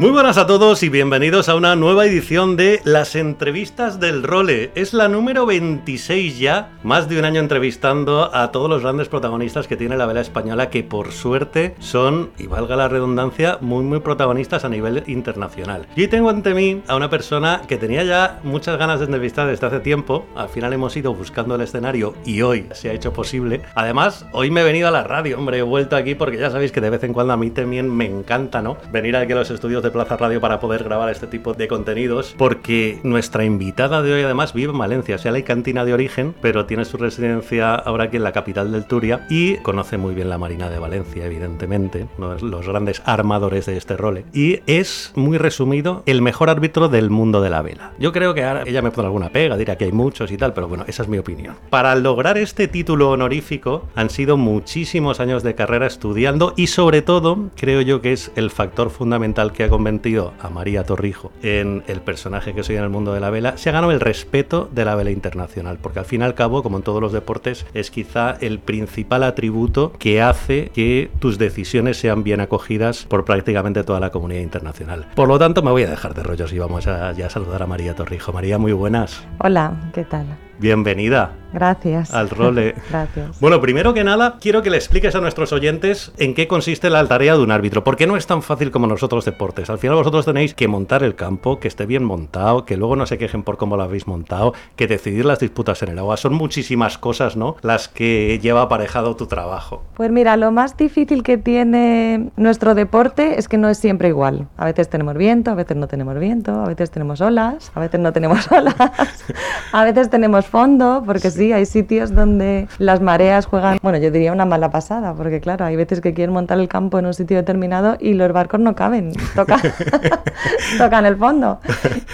Muy buenas a todos y bienvenidos a una nueva edición de Las entrevistas del Role. Es la número 26 ya, más de un año entrevistando a todos los grandes protagonistas que tiene la vela española que por suerte son, y valga la redundancia, muy muy protagonistas a nivel internacional. Y tengo ante mí a una persona que tenía ya muchas ganas de entrevistar desde hace tiempo, al final hemos ido buscando el escenario y hoy se ha hecho posible. Además, hoy me he venido a la radio, hombre, he vuelto aquí porque ya sabéis que de vez en cuando a mí también me encanta, ¿no? Venir aquí a los estudios de Plaza Radio para poder grabar este tipo de contenidos, porque nuestra invitada de hoy además vive en Valencia, o sea, la cantina de origen, pero tiene su residencia ahora aquí en la capital del Turia y conoce muy bien la Marina de Valencia, evidentemente, de los grandes armadores de este role. Y es, muy resumido, el mejor árbitro del mundo de la vela. Yo creo que ahora ella me pone alguna pega, dirá que hay muchos y tal, pero bueno, esa es mi opinión. Para lograr este título honorífico han sido muchísimos años de carrera estudiando y sobre todo, creo yo que es el factor fundamental que ha convertido a María Torrijo en el personaje que soy en el mundo de la vela, se ha ganado el respeto de la vela internacional, porque al fin y al cabo, como en todos los deportes, es quizá el principal atributo que hace que tus decisiones sean bien acogidas por prácticamente toda la comunidad internacional. Por lo tanto, me voy a dejar de rollos y vamos a ya saludar a María Torrijo. María, muy buenas. Hola, ¿qué tal? Bienvenida. Gracias. Al role. Gracias. Bueno, primero que nada, quiero que le expliques a nuestros oyentes en qué consiste la tarea de un árbitro. Porque no es tan fácil como nosotros deportes. Al final vosotros tenéis que montar el campo, que esté bien montado, que luego no se quejen por cómo lo habéis montado, que decidir las disputas en el agua. Son muchísimas cosas, ¿no? Las que lleva aparejado tu trabajo. Pues mira, lo más difícil que tiene nuestro deporte es que no es siempre igual. A veces tenemos viento, a veces no tenemos viento, a veces tenemos olas, a veces no tenemos olas, a veces tenemos fondo, porque sí, hay sitios donde las mareas juegan, bueno, yo diría una mala pasada, porque claro, hay veces que quieren montar el campo en un sitio determinado y los barcos no caben, tocan, tocan el fondo.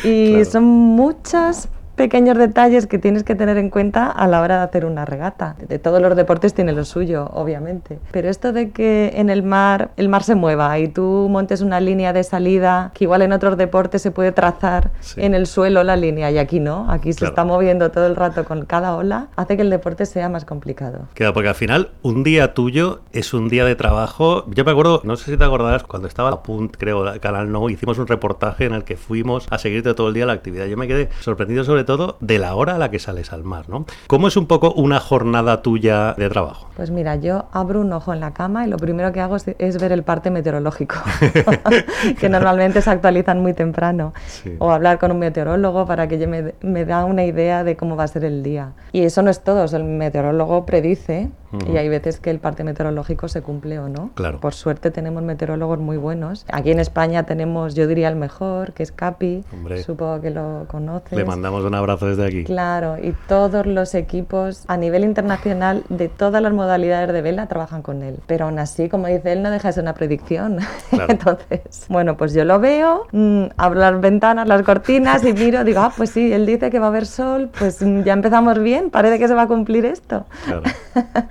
Y Claro. son muchas pequeños detalles que tienes que tener en cuenta a la hora de hacer una regata. De todos los deportes tiene lo suyo, obviamente. Pero esto de que en el mar el mar se mueva y tú montes una línea de salida que igual en otros deportes se puede trazar Sí. en el suelo la línea y aquí no, aquí se Claro. está moviendo todo el rato con cada ola, hace que el deporte sea más complicado. Claro, porque al final un día tuyo es un día de trabajo. Yo me acuerdo, no sé si te acordarás, cuando estaba a Punt, creo, Canal No, hicimos un reportaje en el que fuimos a seguirte todo el día la actividad. Yo me quedé sorprendido sobre todo de la hora a la que sales al mar, ¿no? ¿Cómo es un poco una jornada tuya de trabajo? Pues mira, yo abro un ojo en la cama y lo primero que hago es, es ver el parte meteorológico, que normalmente se actualizan muy temprano, Sí. o hablar con un meteorólogo para que me, me da una idea de cómo va a ser el día. Y eso no es todo, el meteorólogo predice y hay veces que el parte meteorológico se cumple o no. Claro. Por suerte tenemos meteorólogos muy buenos. Aquí en España tenemos, yo diría, el mejor, que es Capi, Hombre. supongo que lo conoces. Le mandamos un abrazo desde aquí. Claro, y todos los equipos a nivel internacional de todas las modalidades de vela trabajan con él. Pero aún así, como dice él, no deja de ser una predicción. Claro. Entonces, bueno, pues yo lo veo, mm, abro las ventanas, las cortinas y miro, digo, ah, pues sí, él dice que va a haber sol, pues mm, ya empezamos bien, parece que se va a cumplir esto. Claro.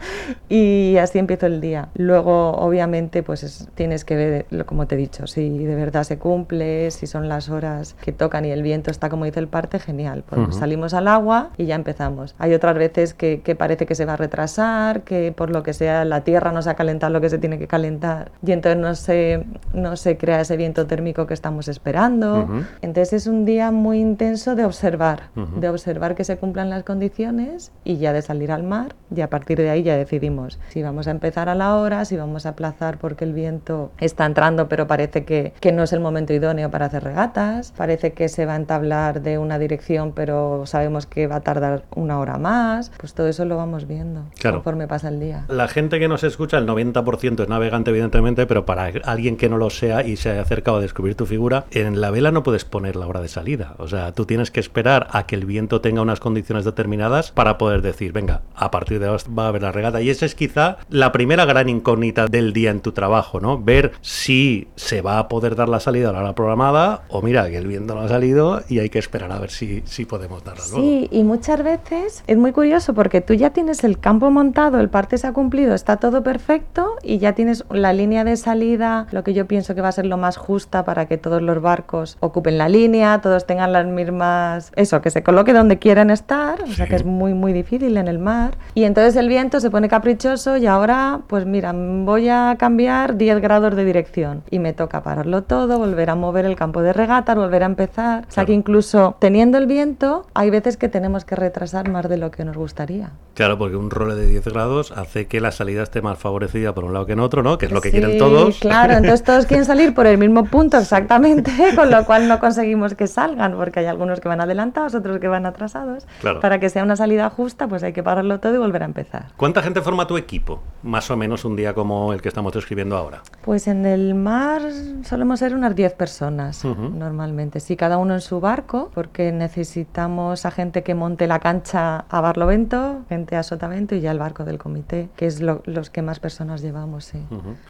y así empiezo el día. Luego, obviamente, pues es- tienes que ver, como te he dicho, si de verdad se cumple, si son las horas que tocan y el viento está como dice el parte, genial. Pues Ujú. salimos al agua y ya empezamos. Hay otras veces que, que parece que se va a retrasar, que por lo que sea la tierra no se ha calentado lo que se tiene que calentar y entonces no se, no se crea ese viento térmico que estamos esperando. Ujú. Entonces es un día muy intenso de observar, Ujú. de observar que se cumplan las condiciones y ya de salir al mar y a partir de ahí ya decidimos si vamos a empezar a la hora, si vamos a aplazar porque el viento está entrando pero parece que, que no es el momento idóneo para hacer regatas, parece que se va a entablar de una dirección pero sabemos que va a tardar una hora más, pues todo eso lo vamos viendo Claro. conforme pasa el día. La gente que nos escucha, el 90% es navegante, evidentemente, pero para alguien que no lo sea y se haya acercado a descubrir tu figura, en la vela no puedes poner la hora de salida. O sea, tú tienes que esperar a que el viento tenga unas condiciones determinadas para poder decir, venga, a partir de ahora va a haber la regata regata. Y esa es quizá la primera gran incógnita del día en tu trabajo, ¿no? Ver si se va a poder dar la salida a la hora programada o mira, que el viento no ha salido y hay que esperar a ver si, si podemos Sí, y muchas veces es muy curioso porque tú ya tienes el campo montado, el parte se ha cumplido, está todo perfecto y ya tienes la línea de salida, lo que yo pienso que va a ser lo más justa para que todos los barcos ocupen la línea, todos tengan las mismas... Eso, que se coloque donde quieran estar, o sea que es muy, muy difícil en el mar. Y entonces el viento se pone caprichoso y ahora, pues mira, voy a cambiar 10 grados de dirección y me toca pararlo todo, volver a mover el campo de regata, volver a empezar. O sea que incluso teniendo el viento, hay veces que tenemos que retrasar más de lo que nos gustaría. Claro, porque un role de 10 grados hace que la salida esté más favorecida por un lado que en otro, ¿no? Que es lo que quieren todos. Claro, entonces todos quieren salir por el mismo punto exactamente, con lo cual no conseguimos que salgan, porque hay algunos que van adelantados, otros que van atrasados. Claro. Para que sea una salida justa, pues hay que pararlo todo y volver a empezar. ¿Cuánta gente forma tu equipo? Más o menos un día como el que estamos describiendo ahora. Pues en el mar solemos ser unas 10 personas normalmente. Sí, cada uno en su barco, porque necesitamos a gente que monte la cancha a Barlovento, gente a Sotavento y ya el barco del comité, que es los que más personas llevamos. Sí.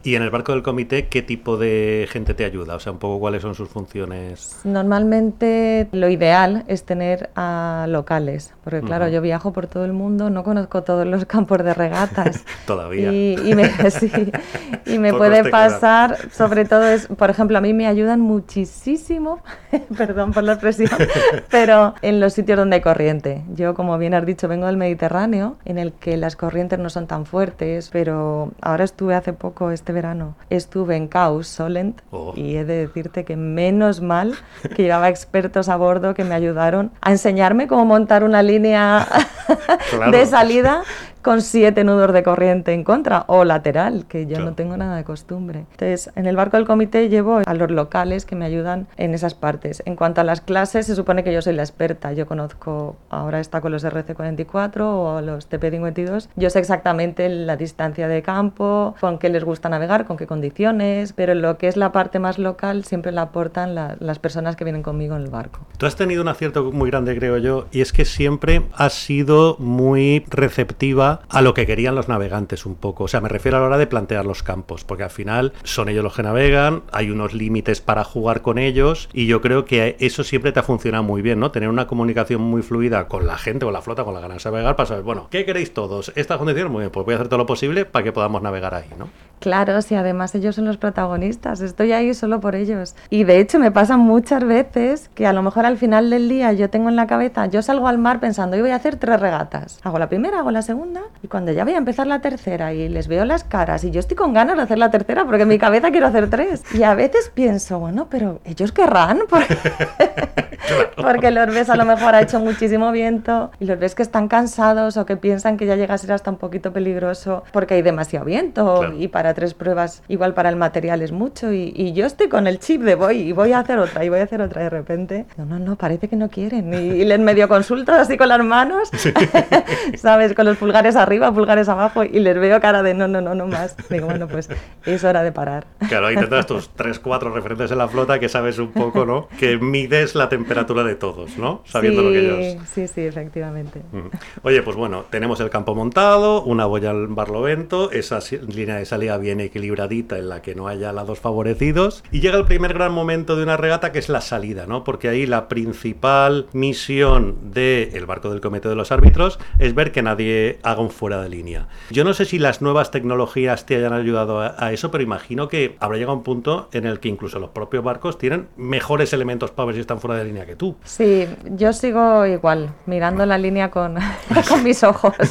Y en el barco del comité, ¿qué tipo de gente te ayuda? O sea, un poco cuáles son sus funciones. Normalmente lo ideal es tener a locales, porque claro, yo viajo por todo el mundo, no conozco todos los campos de regatas. Todavía. Y, me, y me puede pasar, sobre todo es, por ejemplo, a mí me ayudan muchísimo, perdón por la expresión, pero en los sitios donde hay corriente. Yo, como bien has dicho, vengo del Mediterráneo, en el que las corrientes no son tan fuertes, pero ahora estuve hace poco, este verano, estuve en Caus, Solent, Oh. y he de decirte que menos mal que llevaba expertos a bordo que me ayudaron a enseñarme cómo montar una línea Claro. de salida con siete nudos de corriente en contra o lateral, que yo Claro. no tengo nada de costumbre. Entonces, en el barco del comité llevo a los locales que me ayudan en esas partes. En cuanto a las clases, se supone que yo soy la experta. Yo conozco, ahora está con los RC44 o los TP52. Yo sé exactamente la distancia de campo, con qué les gusta navegar, con qué condiciones, pero lo que es la parte más local siempre la aportan la- las personas que vienen conmigo en el barco. Tú has tenido un acierto muy grande, creo yo, y es que siempre has sido muy receptiva a lo que querían los navegantes un poco. O sea, me refiero a la hora de plantear los campos, porque al final son ellos los que navegan, hay unos límites para jugar con ellos, y yo creo que eso siempre te ha funcionado muy bien, ¿no? Tener una comunicación muy fluida con la gente, con la flota, con la ganas de navegar, para saber, bueno, ¿qué queréis todos? Estas condiciones, muy bien, pues voy a hacer todo lo posible para que podamos navegar ahí, ¿no? Claro, si además ellos son los protagonistas, estoy ahí solo por ellos. Y de hecho me pasa muchas veces que a lo mejor al final del día yo tengo en la cabeza, yo salgo al mar pensando, hoy voy a hacer tres regatas. Hago la primera, hago la segunda, y cuando ya voy a empezar la tercera y les veo las caras, y yo estoy con ganas de hacer la tercera porque en mi cabeza quiero hacer tres. Y a veces pienso, bueno, pero ellos querrán, porque, porque los ves a lo mejor ha hecho muchísimo viento y los ves que están cansados o que piensan que ya llega a ser hasta un poquito peligroso porque hay demasiado viento Claro. y para tres pruebas igual para el material es mucho y, y yo estoy con el chip de voy y voy a hacer otra y voy a hacer otra de repente no no no parece que no quieren y, y les medio consulto así con las manos sabes con los pulgares arriba pulgares abajo y les veo cara de no no no no más digo bueno pues es hora de parar Claro, ahí tendrás tus 3, 4 referentes en la flota que sabes un poco, ¿no? Que mides la temperatura de todos, ¿no? Sabiendo lo que ellos... sí sí efectivamente. Oye, pues bueno, tenemos el campo montado, una boya al barlovento, esa línea de salida bien equilibradita en la que no haya lados favorecidos. Y llega el primer gran momento de una regata que es la salida, ¿no? Porque ahí la principal misión del barco del comité de los árbitros es ver que nadie haga fuera de línea. Yo no sé si las nuevas tecnologías te hayan ayudado a, a eso, pero imagino que habrá llegado un punto en el que incluso los propios barcos tienen mejores elementos para ver si están fuera de línea que tú. Sí, yo sigo igual, mirando la línea con, con mis ojos.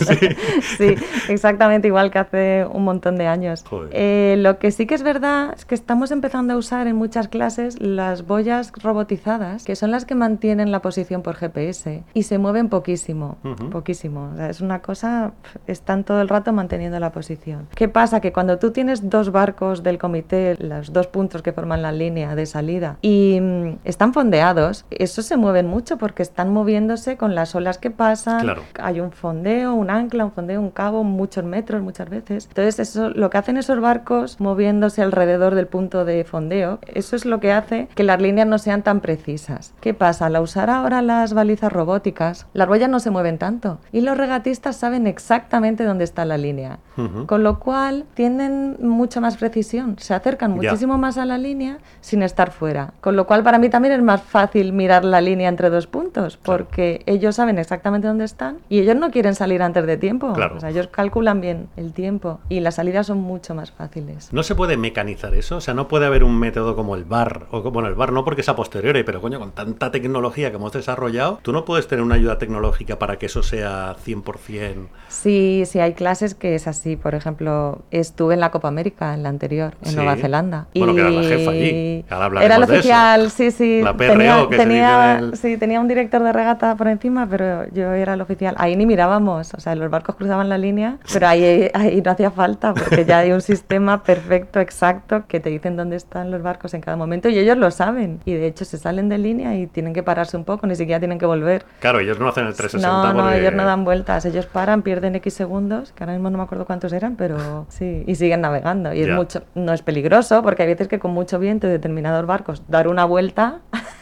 Sí. exactamente igual que hace un montón de años. Eh, lo que sí que es verdad es que estamos empezando a usar en muchas clases las boyas robotizadas, que son las que mantienen la posición por GPS y se mueven poquísimo, poquísimo. O sea, es una cosa, están todo el rato manteniendo la posición. ¿Qué pasa? Que cuando tú tienes dos barcos del comité, los dos puntos que forman la línea de salida, y mm, están fondeados, eso se mueve mueven mucho porque están moviéndose con las olas que pasan. Claro. Hay un fondeo, un ancla, un fondeo, un cabo, muchos metros muchas veces. Entonces, eso, lo que hacen esos barcos moviéndose alrededor del punto de fondeo, eso es lo que hace que las líneas no sean tan precisas. ¿Qué pasa? Al usar ahora las balizas robóticas, las boyas no se mueven tanto y los regatistas saben exactamente dónde está la línea. Con lo cual tienen mucha más precisión, se acercan muchísimo más a la línea sin estar fuera. Con lo cual para mí también es más fácil mirar la línea entre dos puntos, Claro. porque ellos saben exactamente dónde están y ellos no quieren salir antes de tiempo. Claro. O sea, ellos calculan bien el tiempo y las salidas son mucho más fáciles. ¿No se puede mecanizar eso? O sea, no puede haber un método como el bar. O, bueno, el bar no porque es a posteriori, pero coño, con tanta tecnología que hemos desarrollado, tú no puedes tener una ayuda tecnológica para que eso sea 100%. Sí, sí, hay clases que es así. Por ejemplo, estuve en la Copa América, en la anterior, en Sí. Nueva Zelanda. Bueno, que era la jefa allí. Ahora Era el de eso. oficial, sí, sí. La PRO, tenía, que se tenía, dice en el- sí, tenía un director de regata por encima, pero yo era el oficial. Ahí ni mirábamos, o sea, los barcos cruzaban la línea, pero ahí, ahí no hacía falta, porque ya hay un sistema perfecto, exacto, que te dicen dónde están los barcos en cada momento y ellos lo saben. Y de hecho se salen de línea y tienen que pararse un poco, ni siquiera tienen que volver. Claro, ellos no hacen el 360 No, no, porque- ellos no dan vueltas, ellos paran, pierden X segundos, que ahora mismo no me acuerdo cuántos eran, pero sí, y siguen navegando. Y es Ya. mucho, no es peligroso, porque hay veces que con mucho viento y determinados barcos dar una vuelta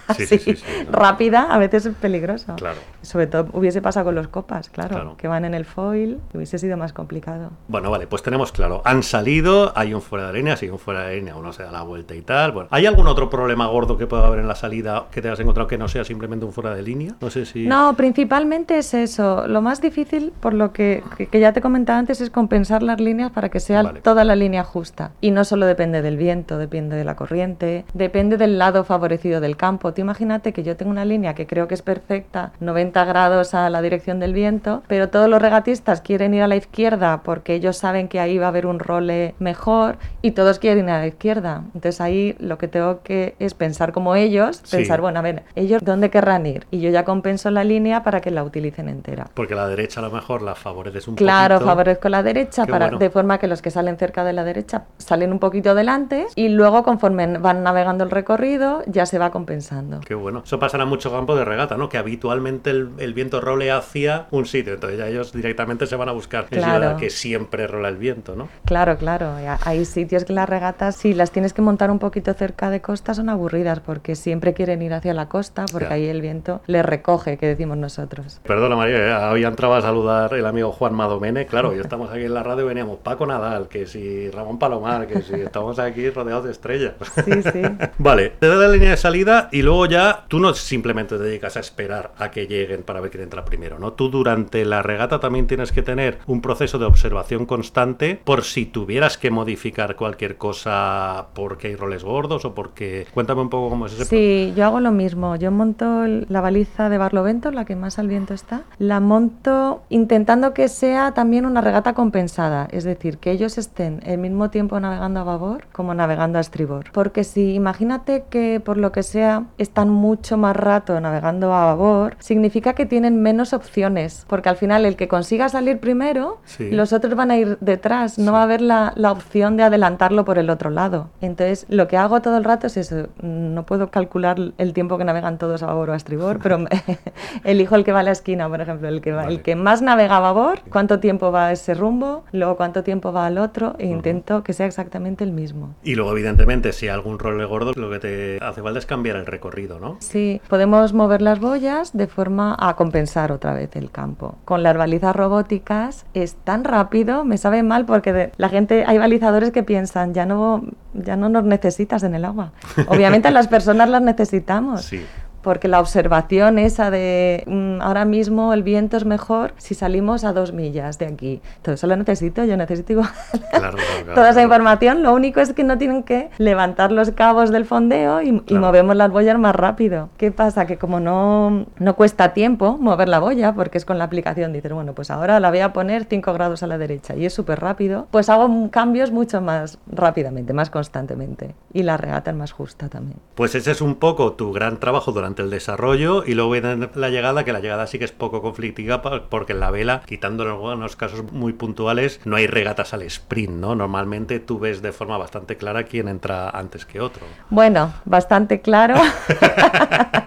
así sí, sí, sí, rápida a veces es peligroso. Claro. Sobre todo hubiese pasado con los copas, claro, Claro. que van en el foil, hubiese sido más complicado. Bueno, vale, pues tenemos claro, han salido, hay un fuera de línea, si hay un fuera de línea, uno se da la vuelta y tal. Bueno, ¿hay algún otro problema gordo que pueda haber en la salida que te has encontrado que no sea simplemente un fuera de línea? No sé si... No, principalmente es eso. Lo más difícil, por lo que, que- que ya te comentaba antes, es compensar las líneas para que sea Vale. toda la línea justa. Y no solo depende del viento, depende de la corriente, depende del lado favorecido del campo. Tú imagínate que yo tengo una línea que creo que es perfecta, 90 grados a la dirección del viento, pero todos los regatistas quieren ir a la izquierda porque ellos saben que ahí va a haber un role mejor y todos quieren ir a la izquierda. Entonces ahí lo que tengo que es pensar como ellos, Sí. pensar, bueno, a ver, ellos dónde querrán ir y yo ya compenso la línea para que la utilicen entera. Porque la derecha a lo mejor la favoreces un Claro, poquito. favorezco la derecha Qué para, bueno. de forma que los que salen cerca de la derecha salen un poquito delante y luego conforme van navegando el recorrido ya se va compensando. Qué bueno. Eso pasa en mucho campo de regata, ¿no? Que habitualmente el, el viento role hacia un sitio, entonces ya ellos directamente se van a buscar Claro. sitio que siempre rola el viento, ¿no? Claro, claro. Hay sitios que las regatas, si las tienes que montar un poquito cerca de costa, son aburridas porque siempre quieren ir hacia la costa porque ahí el viento les recoge, que decimos nosotros. Perdona María, ¿eh? hoy entraba a saludar el amigo Juan Madomene, claro, yo estamos aquí en la radio y veníamos Paco Nadal, que si Ramón Palomar, que si estamos aquí rodeados de estrellas. Sí, sí. Vale, te da la línea de salida y luego ya tú no simplemente te dedicas a esperar a que lleguen para ver quién entra primero, ¿no? Tú durante la regata también tienes que tener un proceso de observación constante por si tuvieras que modificar cualquier cosa porque hay roles gordos o porque... Cuéntame un poco cómo es ese Sí, yo hago lo mismo. Yo monto la baliza de Barlovento, la que más al viento está. La monto intentando que sea también una regata compensada, es decir, que ellos estén el mismo tiempo navegando a babor como navegando a estribor. Porque si imagínate que por lo que sea están mucho más rato navegando a babor, significa que tienen menos opciones, porque al final el que consiga salir primero, Sí. los otros van a ir detrás, no va a haber la, la opción de adelantarlo por el otro lado. Entonces, lo que hago todo el rato es eso, no puedo calcular el tiempo que navegan todos a babor o a estribor, pero elijo el que va a la esquina, por ejemplo, el que, va, Vale. el que más navega a babor, cuánto tiempo va a ese rumbo, luego cuánto tiempo va al otro, e intento que sea exactamente el mismo. Y luego, evidentemente, si hay algún rol gordo, lo que te hace falta es cambiar el recorrido, ¿no? Sí, podemos mover las boyas de forma a compensar otra vez el campo. Con las balizas robóticas es tan rápido, me sabe mal porque de- la gente, hay balizadores que piensan, ya no, ya no nos necesitas en el agua. Obviamente las personas las necesitamos. Sí. Porque la observación esa de mm, ahora mismo el viento es mejor si salimos a dos millas de aquí. Todo eso lo necesito, yo necesito igual. Claro, claro, claro, Toda esa información, lo único es que no tienen que levantar los cabos del fondeo y, movemos las boyas más rápido. ¿Qué pasa? Que como no, no cuesta tiempo mover la boya, porque es con la aplicación, dices, bueno, pues ahora la voy a poner 5 grados a la derecha y es súper rápido, pues hago cambios mucho más rápidamente, más constantemente. Y la regata es más justa también. Pues ese es un poco tu gran trabajo durante el desarrollo y luego viene la llegada, que la llegada sí que es poco conflictiva porque en la vela, quitando en algunos casos muy puntuales, no hay regatas al sprint, ¿no? Normalmente tú ves de forma bastante clara quién entra antes que otro. Bueno, bastante claro.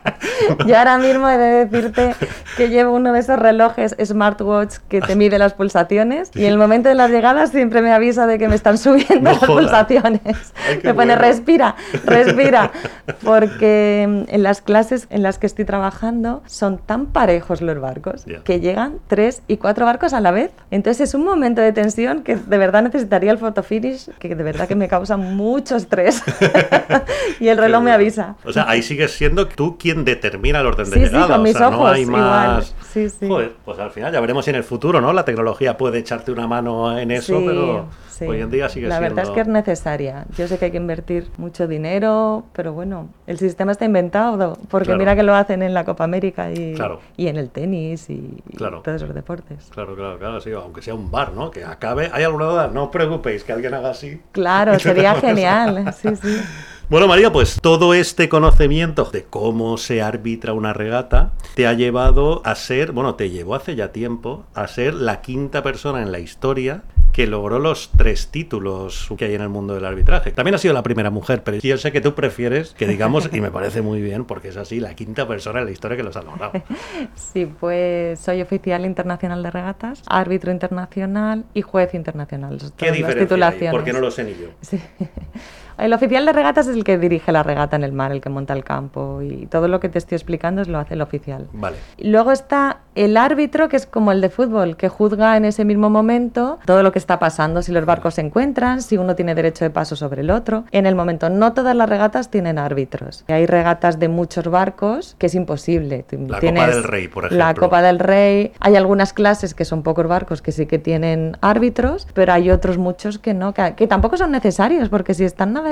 Yo ahora mismo he de decirte que llevo uno de esos relojes smartwatch que te mide las pulsaciones y en el momento de las llegadas siempre me avisa de que me están subiendo No las jodas. pulsaciones. Ay, me pone bueno. respira, respira. Porque mm, en las clases en las que estoy trabajando son tan parejos los barcos Ya. que llegan tres y cuatro barcos a la vez. Entonces es un momento de tensión que de verdad necesitaría el fotofinish, que de verdad que me causa mucho estrés. y el reloj me avisa. O sea, ahí sigues siendo tú quien determina el orden de Sí, sí, llegada. con o mis sea, no ojos, hay igual. más. Sí, sí. Joder, pues al final ya veremos si en el futuro, ¿no? La tecnología puede echarte una mano en eso, Sí, pero sí. hoy en día sigue La siendo. verdad es que es necesaria. Yo sé que hay que invertir mucho dinero, pero bueno, el sistema está inventado, porque Claro. mira que lo hacen en la Copa América y, Claro. y en el tenis y, y Claro. todos esos deportes. Claro, claro, claro, sí, aunque sea un bar, ¿no? Que acabe. ¿Hay alguna duda? No os preocupéis, que alguien haga así. Claro, sería genial. Sí, sí. Bueno, María, pues todo este conocimiento de cómo se arbitra una regata te ha llevado a ser, bueno, te llevó hace ya tiempo a ser la quinta persona en la historia que logró los tres títulos que hay en el mundo del arbitraje. También ha sido la primera mujer, pero yo sé que tú prefieres que digamos, y me parece muy bien, porque es así, la quinta persona en la historia que los ha logrado. Sí, pues soy oficial internacional de regatas, árbitro internacional y juez internacional. ¿Qué las diferencia hay? titulaciones. ¿Por qué no lo sé ni yo? Sí. El oficial de regatas es el que dirige la regata en el mar, el que monta el campo y todo lo que te estoy explicando es lo hace el oficial. Vale. Luego está el árbitro, que es como el de fútbol, que juzga en ese mismo momento todo lo que está pasando, si los barcos se encuentran, si uno tiene derecho de paso sobre el otro. En el momento, no todas las regatas tienen árbitros. Hay regatas de muchos barcos que es imposible. La Copa del Rey, por La ejemplo. Copa del Rey. Hay algunas clases que son pocos barcos que sí que tienen árbitros, pero hay otros muchos que no, que, que tampoco son necesarios, porque si están navegando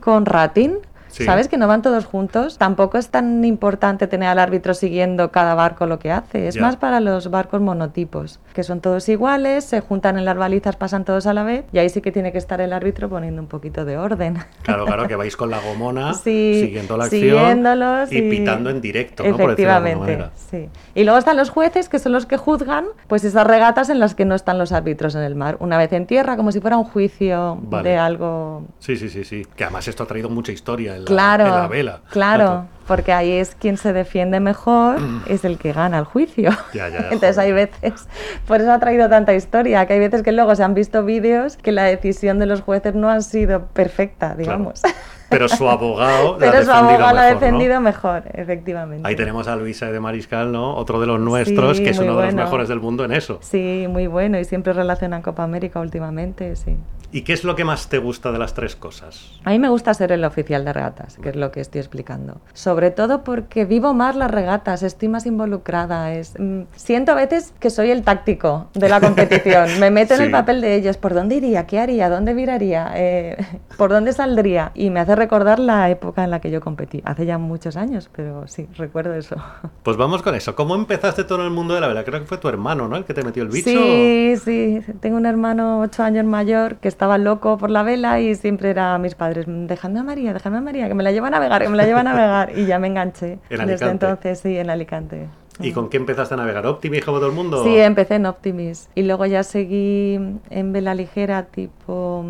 con rating, Sí. ¿sabes? Que no van todos juntos. Tampoco es tan importante tener al árbitro siguiendo cada barco lo que hace. Es más para los barcos monotipos, que son todos iguales, se juntan en las balizas, pasan todos a la vez, y ahí sí que tiene que estar el árbitro poniendo un poquito de orden. Claro, claro, que vais con la gomona Sí, siguiendo la acción siguiéndolos y, pitando en directo, ¿no? Por decirlo de alguna Efectivamente, manera. sí. Y luego están los jueces, que son los que juzgan pues esas regatas en las que no están los árbitros en el mar. Una vez en tierra, como si fuera un juicio Vale. de algo... Sí, sí, sí, sí. Que además esto ha traído mucha historia en la, Claro, en la vela. claro, porque ahí es quien se defiende mejor, es el que gana el juicio. Ya, ya, Entonces joder. hay veces, por eso ha traído tanta historia, que hay veces que luego se han visto vídeos que la decisión de los jueces no ha sido perfecta, Claro. digamos. Pero su abogado la ha Pero su abogado ha defendido mejor, efectivamente. Ahí tenemos a Luisa de Mariscal, ¿no? Otro de los nuestros, Sí, que es uno de los mejores del mundo en eso. Sí, muy bueno y siempre relacionan Copa América últimamente, sí. ¿Y qué es lo que más te gusta de las tres cosas? A mí me gusta ser el oficial de regatas, que es lo que estoy explicando. Sobre todo porque vivo más las regatas, estoy más involucrada. Es, mm, siento a veces que soy el táctico de la competición. Me meto en Sí. el papel de ellos. ¿Por dónde iría? ¿Qué haría? ¿Dónde viraría? Eh, ¿Por dónde saldría? Y me hace recordar la época en la que yo competí. Hace ya muchos años, pero sí, recuerdo eso. Pues vamos con eso. ¿Cómo empezaste tú en el mundo de la vela? Creo que fue tu hermano, ¿no? El que te metió el bicho. Sí, sí. Tengo un hermano ocho años mayor que estaba loco por la vela y siempre era a mis padres, dejadme a María, dejadme a María, que me la lleva a navegar, que me la lleva a navegar. Y ya me enganché. En Desde entonces, sí, en Alicante. ¿Y con qué empezaste a navegar? ¿Optimis como todo el mundo? Sí, empecé en Optimis y luego ya seguí en vela ligera, tipo...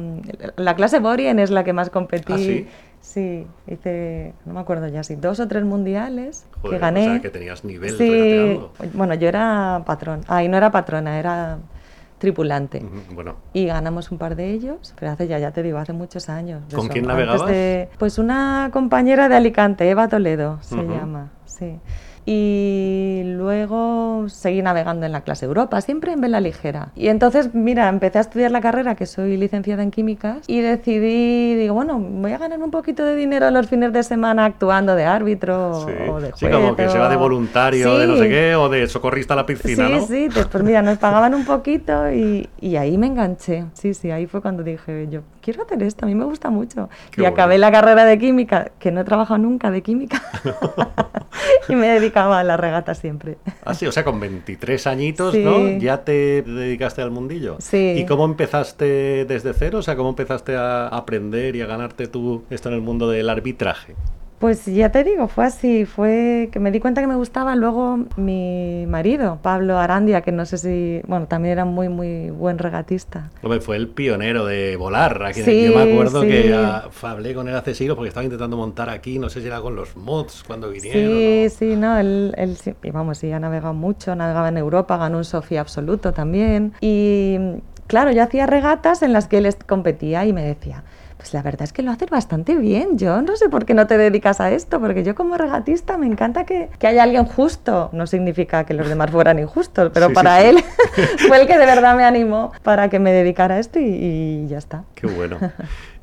La clase Borien es la que más competí. ¿Ah, sí? Sí, hice, no me acuerdo ya, sí, dos o tres mundiales Joder, que gané. O sea, que tenías nivel Sí, bueno, yo era patrón. Ay, no era patrona, era tripulante. Bueno, Y ganamos un par de ellos, pero hace ya, ya te digo, hace muchos años. ¿Con quién navegabas? de- pues una compañera de Alicante, Eva Toledo se llama, sí. Y luego seguí navegando en la clase Europa, siempre en vela ligera. Y entonces, mira, empecé a estudiar la carrera, que soy licenciada en químicas, y decidí, digo, bueno, voy a ganar un poquito de dinero los fines de semana actuando de árbitro sí. o de Sí, juez. como que se va de voluntario, de no sé Sí. qué, o de socorrista a la piscina, sí, ¿no? sí, después mira, nos pagaban un poquito y, y ahí me enganché. Sí, sí, ahí fue cuando dije, yo quiero hacer esto, a mí me gusta mucho. Qué y acabé bueno. la carrera de química, que no he trabajado nunca de química, y me dedicaba a la regata siempre. Ah, sí, o sea, con 23 añitos, Sí. ¿no? Ya te dedicaste al mundillo. Sí. ¿Y cómo empezaste desde cero? O sea, ¿cómo empezaste a aprender y a ganarte tú esto en el mundo del arbitraje? Pues ya te digo, fue así, fue que me di cuenta que me gustaba luego mi marido, Pablo Arandia, que no sé si, bueno, también era muy, muy buen regatista. Hombre, fue el pionero de volar. Aquí, Sí, yo me acuerdo sí. que ah, hablé con él hace siglos porque estaba intentando montar aquí, no sé si era con los mods cuando vinieron. Sí, sí, no, él, él sí, y vamos, sí, ha navegado mucho, navegaba en Europa, ganó un Sofía absoluto también. Y claro, yo hacía regatas en las que él competía y me decía, pues la verdad es que lo haces bastante bien, yo no sé por qué no te dedicas a esto, porque yo como regatista me encanta que, que haya alguien justo. No significa que los demás fueran injustos, pero Sí, para sí. él fue el que de verdad me animó para que me dedicara a esto y, y ya está. Qué bueno.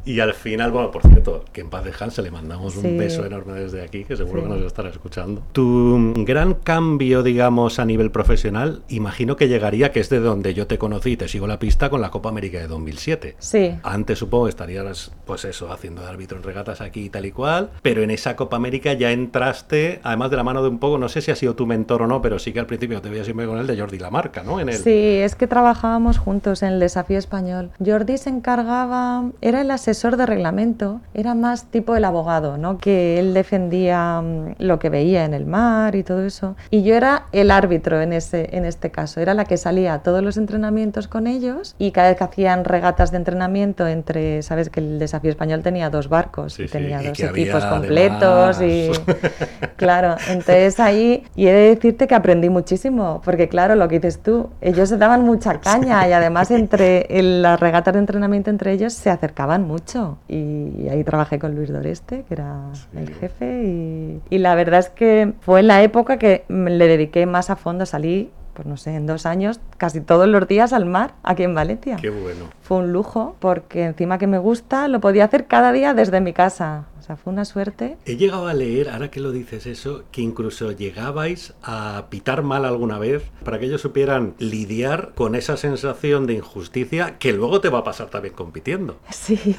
Y al final, bueno, por cierto, que en paz descanse, le mandamos un Sí. beso enorme desde aquí, que seguro Sí. que nos estará escuchando. Tu gran cambio, digamos, a nivel profesional, imagino que llegaría, que es de donde yo te conocí y te sigo la pista con la Copa América de 2007. Sí. Antes supongo que estarías, pues eso, haciendo de árbitro en regatas aquí y tal y cual, pero en esa Copa América ya entraste, además de la mano de un poco, no sé si ha sido tu mentor o no, pero sí que al principio te veía siempre con él de Jordi Lamarca, ¿no? En el... Sí, es que trabajábamos juntos en el desafío español. Jordi se encargaba, era el asesor de reglamento, era más tipo el abogado, ¿no? Que él defendía mm, lo que veía en el mar y todo eso. Y yo era el árbitro en, ese, en este caso, era la que salía a todos los entrenamientos con ellos y cada vez que hacían regatas de entrenamiento entre, sabes que el desafío español tenía dos barcos Sí, y sí, tenía y dos había equipos completos y Claro, entonces ahí, y he de decirte que aprendí muchísimo, porque claro, lo que dices tú, ellos se daban mucha caña y además entre en las regatas de entrenamiento entre ellos se acercaban mucho. Y, ahí trabajé con Luis Doreste, que era el jefe, y, y la verdad es que fue la época que le dediqué más a fondo, salí, pues no sé, en dos años, casi todos los días al mar, aquí en Valencia. Qué bueno. Fue un lujo, porque encima que me gusta, lo podía hacer cada día desde mi casa. Sea, fue una suerte. He llegado a leer, ahora que lo dices eso, que incluso llegabais a pitar mal alguna vez para que ellos supieran lidiar con esa sensación de injusticia que luego te va a pasar también compitiendo. Sí,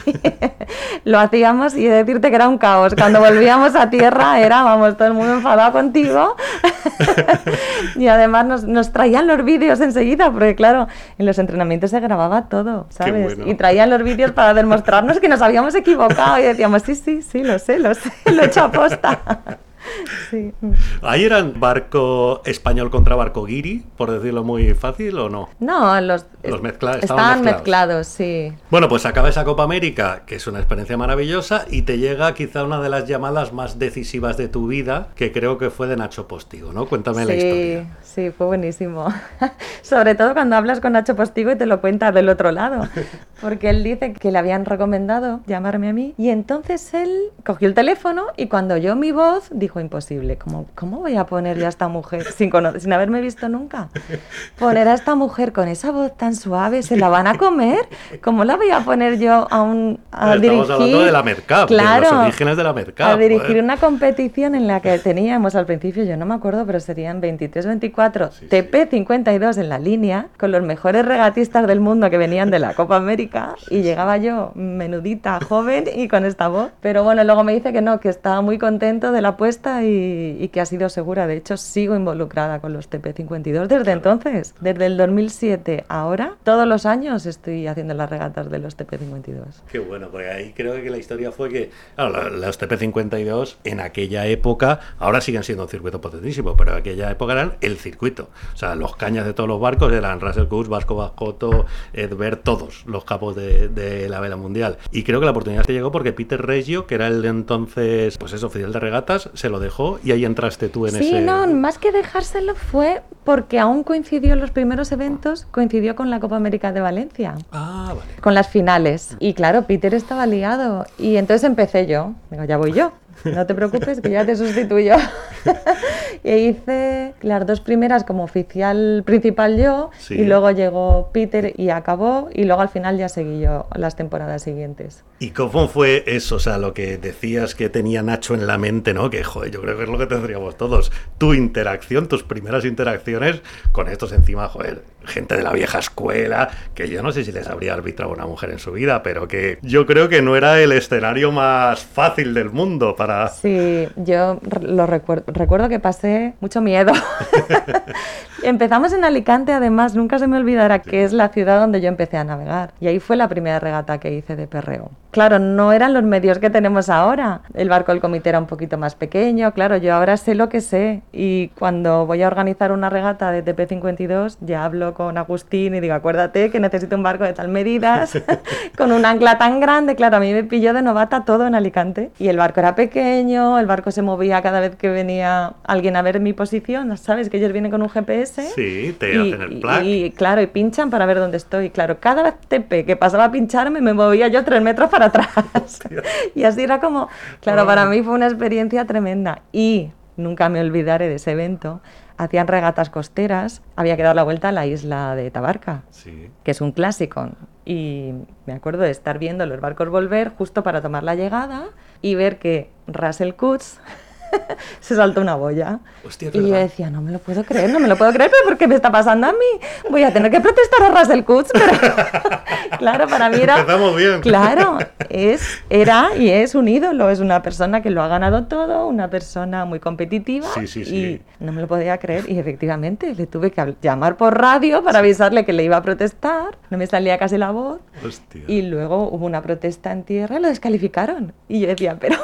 lo hacíamos y he de decirte que era un caos. Cuando volvíamos a tierra era, vamos, todo el mundo enfadado contigo. y además nos, nos traían los vídeos enseguida, porque claro, en los entrenamientos se grababa todo, ¿sabes? bueno. Y traían los vídeos para demostrarnos que nos habíamos equivocado y decíamos, sí, sí, sí, lo sé, lo sé, lo he hecho aposta. Sí. ¿Ahí eran barco español contra barco guiri, por decirlo muy fácil, o no? No, los, Los mezcla- estaban estaban mezclados. mezclados, sí. Bueno, pues acaba esa Copa América, que es una experiencia maravillosa, y te llega quizá una de las llamadas más decisivas de tu vida, que creo que fue de Nacho Postigo, ¿no? Cuéntame la sí, historia. Sí, fue buenísimo. Sobre todo cuando hablas con Nacho Postigo y te lo cuentas del otro lado. Porque él dice que le habían recomendado llamarme a mí. Y entonces él cogió el teléfono y cuando oyó mi voz dijo, imposible, ¿cómo, cómo voy a poner yo a esta mujer sin, sin haberme visto nunca? Poner a esta mujer con esa voz tan suave, ¿se la van a comer? ¿Cómo la voy a poner yo a un... A Estamos dirigir? hablando de la Mercap, de los orígenes de la Mercap, A dirigir joder. una competición en la que teníamos al principio, yo no me acuerdo, pero serían 23-24 Sí, sí. TP52 en la línea, con los mejores regatistas del mundo que venían de la Copa América, y llegaba yo menudita, joven y con esta voz. Pero bueno, luego me dice que no, que estaba muy contento de la apuesta y, y que ha sido segura. De hecho, sigo involucrada con los TP52 desde entonces, desde el 2007. Ahora, todos los años estoy haciendo las regatas de los TP52. Qué bueno, porque ahí creo que la historia fue que claro, los TP52 en aquella época, ahora siguen siendo un circuito potentísimo, pero en aquella época eran el circuito. O sea, los cañas de todos los barcos eran Russell Coast, Vasco Bascoto, Edbert, todos los capos de, de la vela mundial. Y creo que la oportunidad te llegó porque Peter Reggio, que era el entonces, pues es oficial de regatas, se lo dejó y ahí entraste tú en Sí, ese... no, más que dejárselo fue porque aún coincidió los primeros eventos, coincidió con la Copa América de Valencia, Ah, vale. con las finales. Y claro, Peter estaba liado. Y entonces empecé yo. Digo, ya voy yo. No te preocupes, que ya te sustituyo. y hice las dos primeras como oficial principal yo, Sí. y luego llegó Peter y acabó, y luego al final ya seguí yo las temporadas siguientes. ¿Y cómo fue eso? O sea, lo que decías que tenía Nacho en la mente, ¿no? Que, joder, yo creo que es lo que tendríamos todos. Tu interacción, tus primeras interacciones con estos encima, joder, gente de la vieja escuela, que yo no sé si les habría arbitrado una mujer en su vida, pero que yo creo que no era el escenario más fácil del mundo para... Sí, yo lo recuerdo, recuerdo que pasé mucho miedo. Empezamos en Alicante, además, nunca se me olvidará que es la ciudad donde yo empecé a navegar. Y ahí fue la primera regata que hice de perreo. Claro, no eran los medios que tenemos ahora. El barco del comité era un poquito más pequeño, claro, yo ahora sé lo que sé y cuando voy a organizar una regata de TP52 ya hablo con Agustín y digo, acuérdate que necesito un barco de tal medidas, con un ancla tan grande, claro, a mí me pilló de novata todo en Alicante y el barco era pequeño, el barco se movía cada vez que venía alguien a ver mi posición, ¿sabes? Que ellos vienen con un GPS. Sí, te y, hacen el plug. y, claro, y pinchan para ver dónde estoy. Claro, cada vez TP que pasaba a pincharme me movía yo tres metros para atrás. y así era como, claro, para mí fue una experiencia tremenda. Y nunca me olvidaré de ese evento. Hacían regatas costeras, había que dar la vuelta a la isla de Tabarca, Sí. que es un clásico. Y me acuerdo de estar viendo los barcos volver justo para tomar la llegada y ver que Russell Coots se saltó una boya. Hostia, y yo decía, no me lo puedo creer, no me lo puedo creer, pero ¿por qué me está pasando a mí? Voy a tener que protestar a Russell Coots, pero claro, para mí era... Empezamos bien. Claro, es, era y es un ídolo, es una persona que lo ha ganado todo, una persona muy competitiva Sí, sí, sí. y no me lo podía creer y efectivamente le tuve que llamar por radio para avisarle que le iba a protestar, no me salía casi la voz Hostia. y luego hubo una protesta en tierra y lo descalificaron y yo decía, pero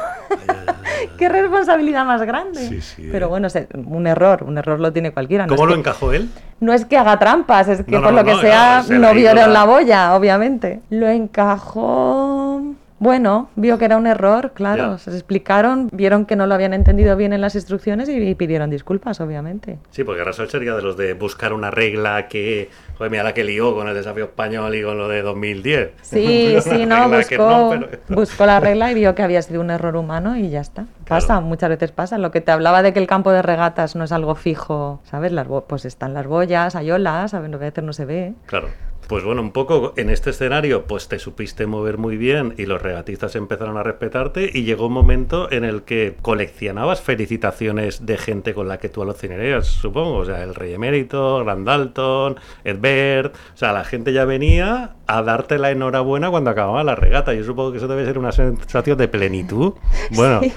qué responsabilidad más grande. Sí, sí, pero eh. bueno, se- un error, un error lo tiene cualquiera. No ¿Cómo lo que- encajó él? no es que haga trampas, es que No, no, por lo que sea no, se no rehizo vieron la- la boya, obviamente. Lo encajó. Bueno, vio que era un error, claro. Ya. Se explicaron, vieron que no lo habían entendido bien en las instrucciones y, y pidieron disculpas, obviamente. Sí, porque Russell sería de los de buscar una regla que, joder, mira la que lió con el desafío español y con lo de 2010. Sí, sí, no, buscó, no, pero- buscó la regla y vio que había sido un error humano y ya está. Pasa, Claro. muchas veces pasa. Lo que te hablaba de que el campo de regatas no es algo fijo, ¿sabes? Las pues están las boyas, hay olas, a veces no se ve. Claro. Pues bueno, un poco en este escenario, pues te supiste mover muy bien y los regatistas empezaron a respetarte y llegó un momento en el que coleccionabas felicitaciones de gente con la que tú alucinarías, supongo. O sea, el Rey Emérito, Randalton, Edbert. O sea, la gente ya venía a darte la enhorabuena cuando acababa la regata. Yo supongo que eso debe ser una sensación de plenitud. Bueno, Sí,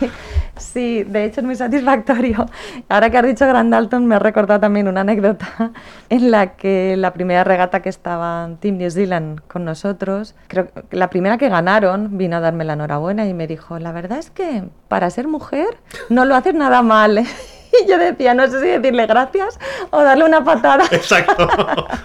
sí, de hecho es muy satisfactorio. Ahora que has dicho Grand Dalton, me ha recordado también una anécdota en la que la primera regata que estaba Team New Zealand con nosotros, creo que la primera que ganaron, vino a darme la enhorabuena y me dijo, la verdad es que para ser mujer no lo haces nada mal. Y yo decía, no sé si decirle gracias o darle una patada. exacto.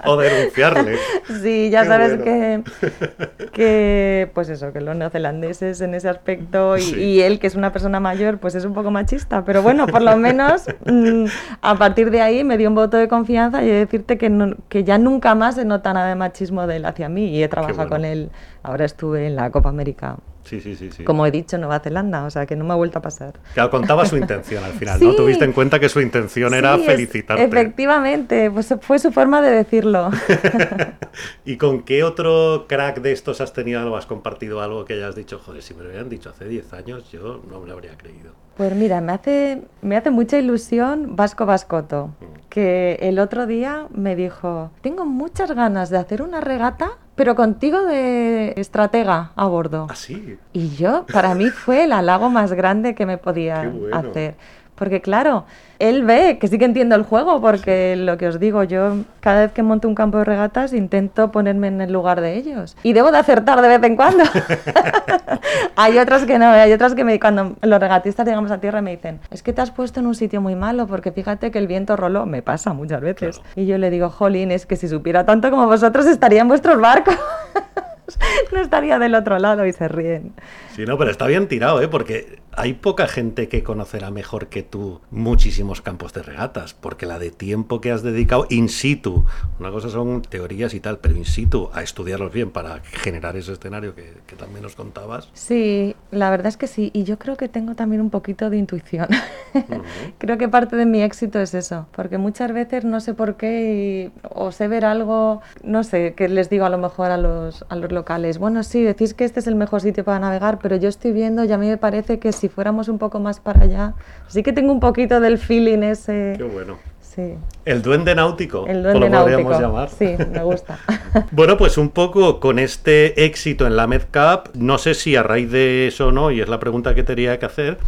o denunciarle. Sí, ya Qué sabes bueno. que, que, pues eso, que los neozelandeses en ese aspecto y, Sí. y él, que es una persona mayor, pues es un poco machista. Pero bueno, por lo menos mm, a partir de ahí me dio un voto de confianza y he de decirte que, no- que ya nunca más se nota nada de machismo de él hacia mí y he trabajado bueno. con él. Ahora estuve en la Copa América, Sí, sí, sí. sí. como he dicho, Nueva Zelanda, o sea que no me ha vuelto a pasar. Claro, contaba su intención al final, ¿no? Sí. Tuviste en cuenta que su intención era Sí, es- felicitarte. Efectivamente, pues fue su forma de decirlo. ¿Y con qué otro crack de estos has tenido algo? ¿Has compartido algo que hayas dicho? Joder, si me lo hubieran dicho hace 10 años, yo no me lo habría creído. Pues mira, me hace, me hace mucha ilusión Vasco Vascoto, que el otro día me dijo, tengo muchas ganas de hacer una regata, pero contigo de estratega a bordo. ¿Así? Y yo, para mí fue el halago más grande que me podía Qué bueno. hacer. Porque claro, él ve que sí que entiendo el juego, porque lo que os digo, yo cada vez que monto un campo de regatas intento ponerme en el lugar de ellos. Y debo de acertar de vez en cuando. hay otras que no, hay otras que me, cuando los regatistas llegamos a tierra me dicen, es que te has puesto en un sitio muy malo porque fíjate que el viento roló. Me pasa muchas veces. Claro. Y yo le digo, jolín, es que si supiera tanto como vosotros estaría en vuestros barcos. no estaría del otro lado y se ríen. Sí, no, pero está bien tirado, ¿eh? Porque hay poca gente que conocerá mejor que tú muchísimos campos de regatas, porque la de tiempo que has dedicado in situ, una cosa son teorías y tal, pero in situ, a estudiarlos bien para generar ese escenario que, que también nos contabas. Sí, la verdad es que sí. Y yo creo que tengo también un poquito de intuición. creo que parte de mi éxito es eso. Porque muchas veces no sé por qué y- o sé ver algo, no sé, que les digo a lo mejor a los, a los locales. Bueno, sí, decís que este es el mejor sitio para navegar, pero yo estoy viendo y a mí me parece que si fuéramos un poco más para allá, sí que tengo un poquito del feeling ese. Qué bueno. Sí, El duende náutico, el duende lo podríamos náutico. llamar. Sí, me gusta. Bueno, pues un poco con este éxito en la MedCap, no sé si a raíz de eso o no, y es la pregunta que tenía que hacer,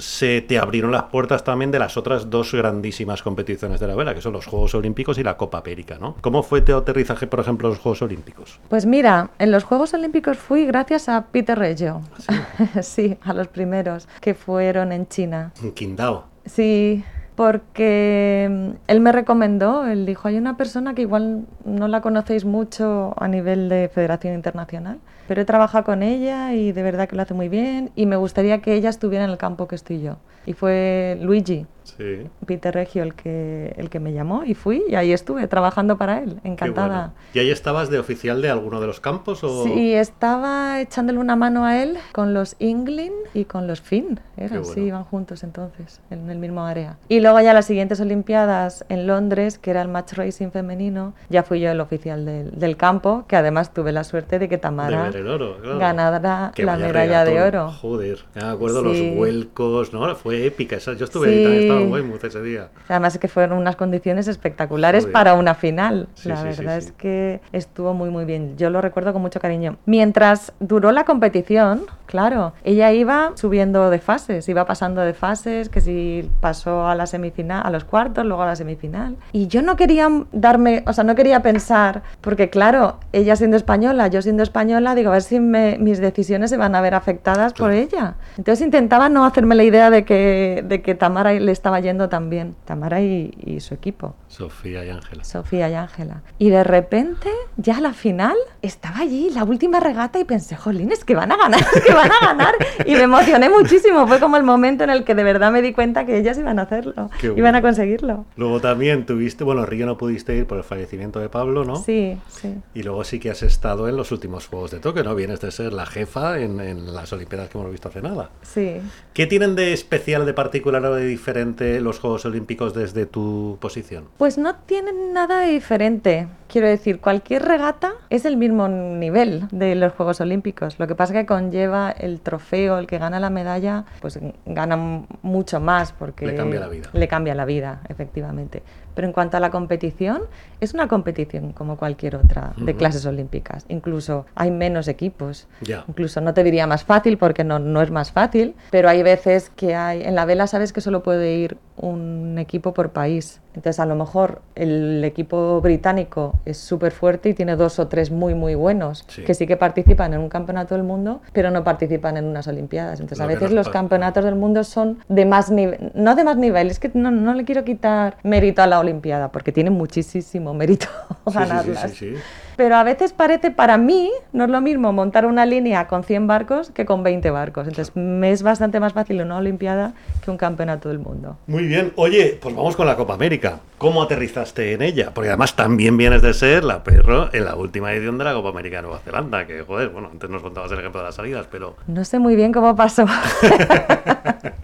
se te abrieron las puertas también de las otras dos grandísimas competiciones de la vela, que son los Juegos Olímpicos y la Copa América, ¿no? ¿Cómo fue tu aterrizaje, por ejemplo, en los Juegos Olímpicos? Pues mira, en los Juegos Olímpicos fui gracias a Peter Reggio. ¿Sí? sí, a los primeros que fueron en China. En Qingdao. Sí, porque mm, él me recomendó, él dijo, hay una persona que igual no la conocéis mucho a nivel de Federación Internacional, pero he trabajado con ella y de verdad que lo hace muy bien y me gustaría que ella estuviera en el campo que estoy yo. Y fue Luigi, Sí. Peter Reggio, el que, el que me llamó y fui y ahí estuve trabajando para él, encantada. bueno. ¿Y ahí estabas de oficial de alguno de los campos? O... Sí, estaba echándole una mano a él con los Inglin y con los Finn. Eran, sí, bueno. iban juntos entonces, en el mismo área. Y luego ya las siguientes Olimpiadas en Londres, que era el match racing femenino, ya fui yo el oficial del, del campo, que además tuve la suerte de que De Tamara el oro, claro. ganara Que la medalla de oro. Joder, me acuerdo Sí. los vuelcos, ¿no? Fue épica. esa- Yo estuve Sí. ahí también, estaba en Weymouth ese día. Además es que fueron unas condiciones espectaculares Joder. para una final. Sí, la sí, verdad sí. es que estuvo muy muy bien. Yo lo recuerdo con mucho cariño. Mientras duró la competición, claro, ella iba subiendo de fases, iba pasando de fases, que si pasó a la semifinal, a los cuartos, luego a la semifinal. Y yo no quería darme, o sea, no quería pensar, porque claro, ella siendo española, yo siendo española, digo, a ver si me- mis decisiones se van a ver afectadas por Claro. ella. Entonces intentaba no hacerme la idea de que, de que Tamara le estaba yendo tan bien. Tamara y, y su equipo, Sofía y Ángela. Sofía y Ángela. Y de repente, ya a la final, estaba allí, la última regata, y pensé, jolín, es que van a ganar, es que van a ganar. Y me emocioné muchísimo. Fue como el momento en el que de verdad me di cuenta que ellas iban a hacerlo, iban a conseguirlo. Luego también tuviste, bueno, Río no pudiste ir por el fallecimiento de Pablo, ¿no? Sí, sí. Y luego sí que has estado en los últimos Juegos de Tokio, ¿no? Vienes de ser la jefa en, en las Olimpiadas que hemos visto hace nada. Sí. ¿Qué tienen de especial, de particular o de diferente los Juegos Olímpicos desde tu posición? Pues no tienen nada de diferente. Quiero decir, cualquier regata es el mismo nivel de los Juegos Olímpicos. Lo que pasa es que conlleva el trofeo, el que gana la medalla, pues gana mucho más porque Le cambia la vida. Le cambia la vida, efectivamente. Pero en cuanto a la competición, es una competición como cualquier otra de clases olímpicas. Incluso hay menos equipos. Ya. Incluso no te diría más fácil porque no, no es más fácil, pero hay veces que hay, en la vela sabes que solo puede ir un equipo por país. Entonces a lo mejor el equipo británico es súper fuerte y tiene dos o tres muy muy buenos Sí. que sí que participan en un campeonato del mundo, pero no participan en unas olimpiadas. Entonces Lo a veces los campeonatos del mundo son de más nivel, no de más nivel, es que no, no le quiero quitar mérito a la olimpiada porque tiene muchísimo mérito Sí, ganarlas. sí, sí. Pero a veces parece, para mí, no es lo mismo montar una línea con 100 barcos que con 20 barcos. Entonces, me es bastante más fácil una Olimpiada que un campeonato del mundo. Muy bien. Oye, pues vamos con la Copa América. ¿Cómo aterrizaste en ella? Porque además también vienes de ser la perro en la última edición de la Copa América de Nueva Zelanda, que joder, bueno, antes nos contabas el ejemplo de las salidas, pero No sé muy bien cómo pasó.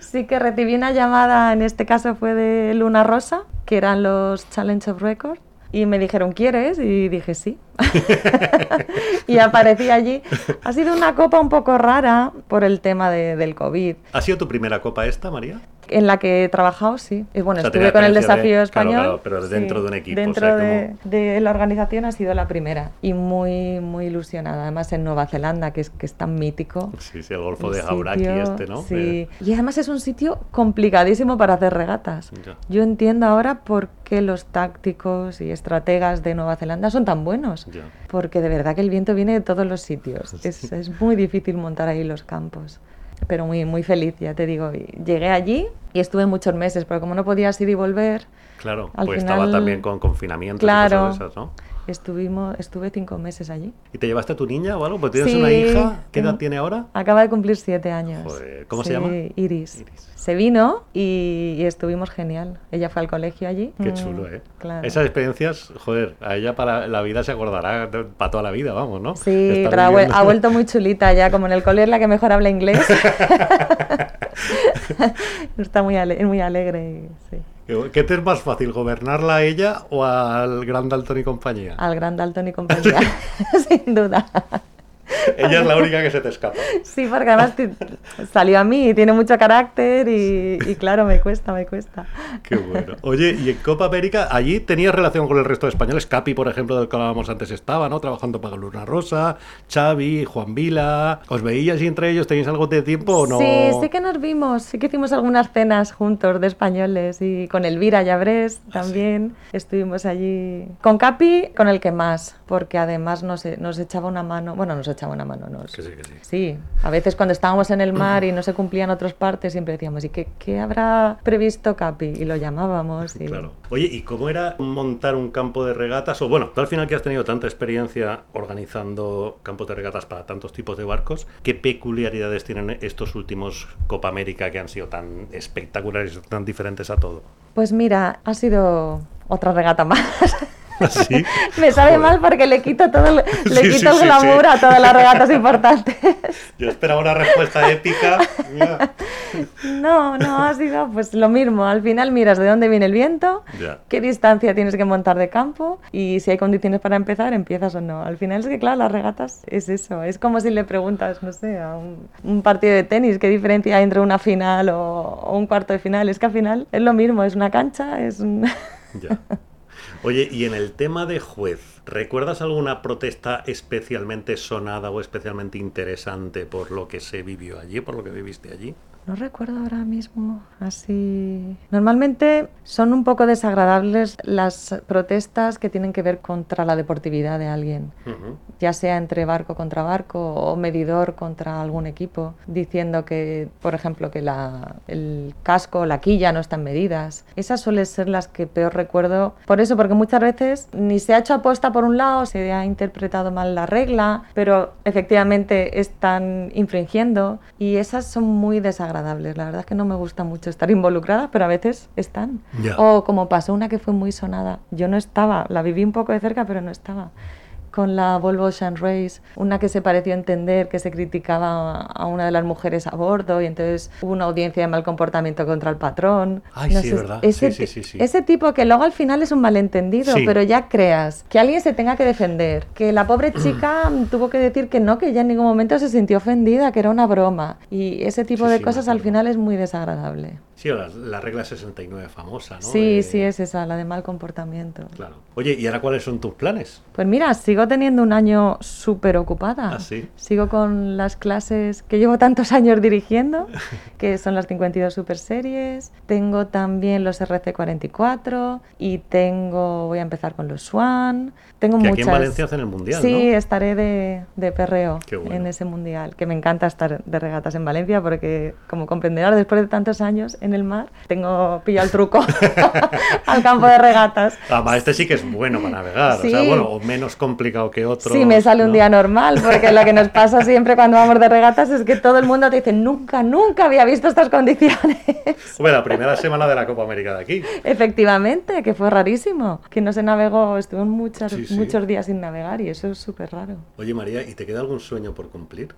sí que recibí una llamada, en este caso fue de Luna Rosa, que eran los Challenge of Record, y me dijeron, ¿quieres? Y dije, sí. y aparecí allí. Ha sido una copa un poco rara por el tema de- del COVID. ¿ha sido tu primera Copa esta, María? En la que he trabajado, sí. Y bueno, O sea, estuve con el experiencia de- desafío claro, español. claro, pero dentro de un equipo, o Dentro sea, de, de la organización ha sido la primera. Y muy, muy ilusionada. Además en Nueva Zelanda, que es, que es tan mítico. Sí, sí, el Golfo El de Hauraki sitio, este, ¿no? Sí. Y además es un sitio complicadísimo para hacer regatas. Ya. Yo entiendo ahora por qué los tácticos y estrategas de Nueva Zelanda son tan buenos. Ya. Porque de verdad que el viento viene de todos los sitios. Es, es muy difícil montar ahí los campos. Pero muy, muy feliz, ya te digo. Y Llegué allí y estuve muchos meses, pero como no podías ir y volver, Claro, pues estaba también con confinamiento Claro. y cosas de esas, ¿no? Estuvimos, estuve cinco meses allí. ¿Y te llevaste a tu niña o algo? Pues tienes Sí, una hija. ¿Qué edad tengo- tiene ahora? Acaba de cumplir siete años. Joder, ¿cómo se llama? Iris. Iris. Se vino y, y estuvimos genial. Ella fue al colegio allí. Qué Mm, chulo, ¿eh? Claro. Esas experiencias, joder, a ella para la vida se acordará para toda la vida, vamos, ¿no? Sí, Estar pero ha, vuel- viviendo- ha vuelto muy chulita ya, como en el cole es la que mejor habla inglés. Está muy, ale- muy alegre. sí. ¿Qué te es más fácil, gobernarla a ella o al Gran Dalton y compañía? Al gran Dalton y compañía, sin duda. Ella es la única que se te escapa. Sí, porque además ti- salió a mí y tiene mucho carácter y, y claro, me cuesta, me cuesta. Qué bueno. Oye, y en Copa América, allí tenías relación con el resto de españoles. Capi, por ejemplo, del que hablábamos antes, estaba, ¿no? Trabajando para Luna Rosa, Xavi, Juan Vila. ¿Os veíais y entre ellos tenéis algo de tiempo o no? Sí, sí que nos vimos, sí que hicimos algunas cenas juntos de españoles y con Elvira Llabrés Ah, también estuvimos allí. Con Capi, con el que más, porque además nos, nos echaba una mano, bueno, nos echaba una mano, nos, Que sí, que sí. Sí, a veces cuando estábamos en el mar y no se cumplían otros partes, siempre decíamos, ¿y qué, qué habrá previsto Capi? Y lo llamábamos. Y... Claro. Oye, ¿y cómo era montar un campo de regatas? O bueno, tú al final que has tenido tanta experiencia organizando campos de regatas para tantos tipos de barcos, ¿qué peculiaridades tienen estos últimos Copa América que han sido tan espectaculares, tan diferentes a todo? Pues mira, ha sido otra regata más. ¿Sí? Me sabe Joder. mal porque le quito todo el, le Sí, quito sí, el glamour a todas las regatas importantes. Yo esperaba una respuesta épica. Mira. No, no, ha sido pues lo mismo. Al final miras de dónde viene el viento, Ya. qué distancia tienes que montar de campo y si hay condiciones para empezar, empiezas o no. Al final es que, claro, las regatas es eso. Es como si le preguntas, no sé, a un, un partido de tenis, qué diferencia hay entre una final o, o un cuarto de final. Es que al final es lo mismo, es una cancha, es un... Ya. Oye, y en el tema de juez, ¿recuerdas alguna protesta especialmente sonada o especialmente interesante por lo que se vivió allí, por lo que viviste allí? No recuerdo ahora mismo así. Normalmente son un poco desagradables las protestas que tienen que ver contra la deportividad de alguien, ya sea entre barco contra barco o medidor contra algún equipo, diciendo que, por ejemplo, que la, el casco o la quilla no están medidas. Esas suelen ser las que peor recuerdo. Por eso, porque muchas veces ni se ha hecho aposta por un lado, se ha interpretado mal la regla, pero efectivamente están infringiendo y esas son muy desagradables. La verdad es que no me gusta mucho estar involucrada, pero a veces están. Ya. O como pasó una que fue muy sonada. Yo no estaba, la viví un poco de cerca, pero no estaba. Con la Volvo Ocean Race, una que se pareció entender que se criticaba a una de las mujeres a bordo y entonces hubo una audiencia de mal comportamiento contra el patrón. Ay, sí, ¿verdad? Ese, Sí, sí, ese tipo que luego al final es un malentendido, pero ya creas que alguien se tenga que defender, que la pobre chica tuvo que decir que no, que ella en ningún momento se sintió ofendida, que era una broma. Y ese tipo de cosas al final es muy desagradable. Sí, la, la regla 69 famosa, ¿no? Sí, De- sí, es esa, la de mal comportamiento. Claro. Oye, ¿y ahora cuáles son tus planes? Pues mira, sigo teniendo un año súper ocupada. ¿Ah, sí? Sigo con las clases que llevo tantos años dirigiendo, que son las 52 super series. Tengo también los RC44 y tengo, voy a empezar con los Swan. Tengo Que muchas. aquí en Valencia hacen el mundial, Sí, ¿no? estaré de, de perreo bueno. en ese mundial, que me encanta estar de regatas en Valencia porque, como comprenderás, después de tantos años en el mar, tengo pillado el truco al campo de regatas. Además, este sí que es bueno para navegar. O sea, bueno, o menos complicado que otro. Sí, me sale un día normal, porque lo que nos pasa siempre cuando vamos de regatas es que todo el mundo te dice, nunca, nunca había visto estas condiciones. Hombre, la primera semana de la Copa América de aquí. Efectivamente, que fue rarísimo, que no se navegó, estuvo muchas, Sí, sí. muchos días sin navegar y eso es súper raro. Oye, María, ¿y te queda algún sueño por cumplir?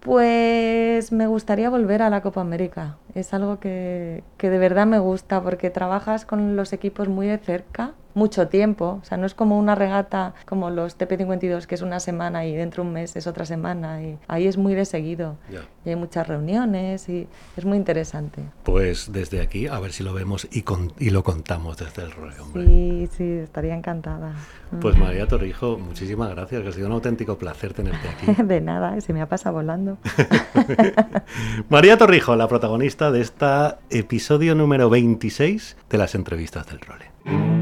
Pues me gustaría volver a la Copa América. Es algo que, que de verdad me gusta porque trabajas con los equipos muy de cerca, mucho tiempo. O sea, no es como una regata como los TP52, que es una semana y dentro de un mes es otra semana. Y ahí es muy de seguido. Y hay muchas reuniones y es muy interesante. Pues desde aquí, a ver si lo vemos y, con- y lo contamos desde el rollo, hombre. Sí, sí, estaría encantada. Pues María Torrijo, muchísimas gracias, que ha sido un auténtico placer tenerte aquí. De nada, se me ha pasado volando. María Torrijo, la protagonista de este episodio número 26 de las entrevistas del role.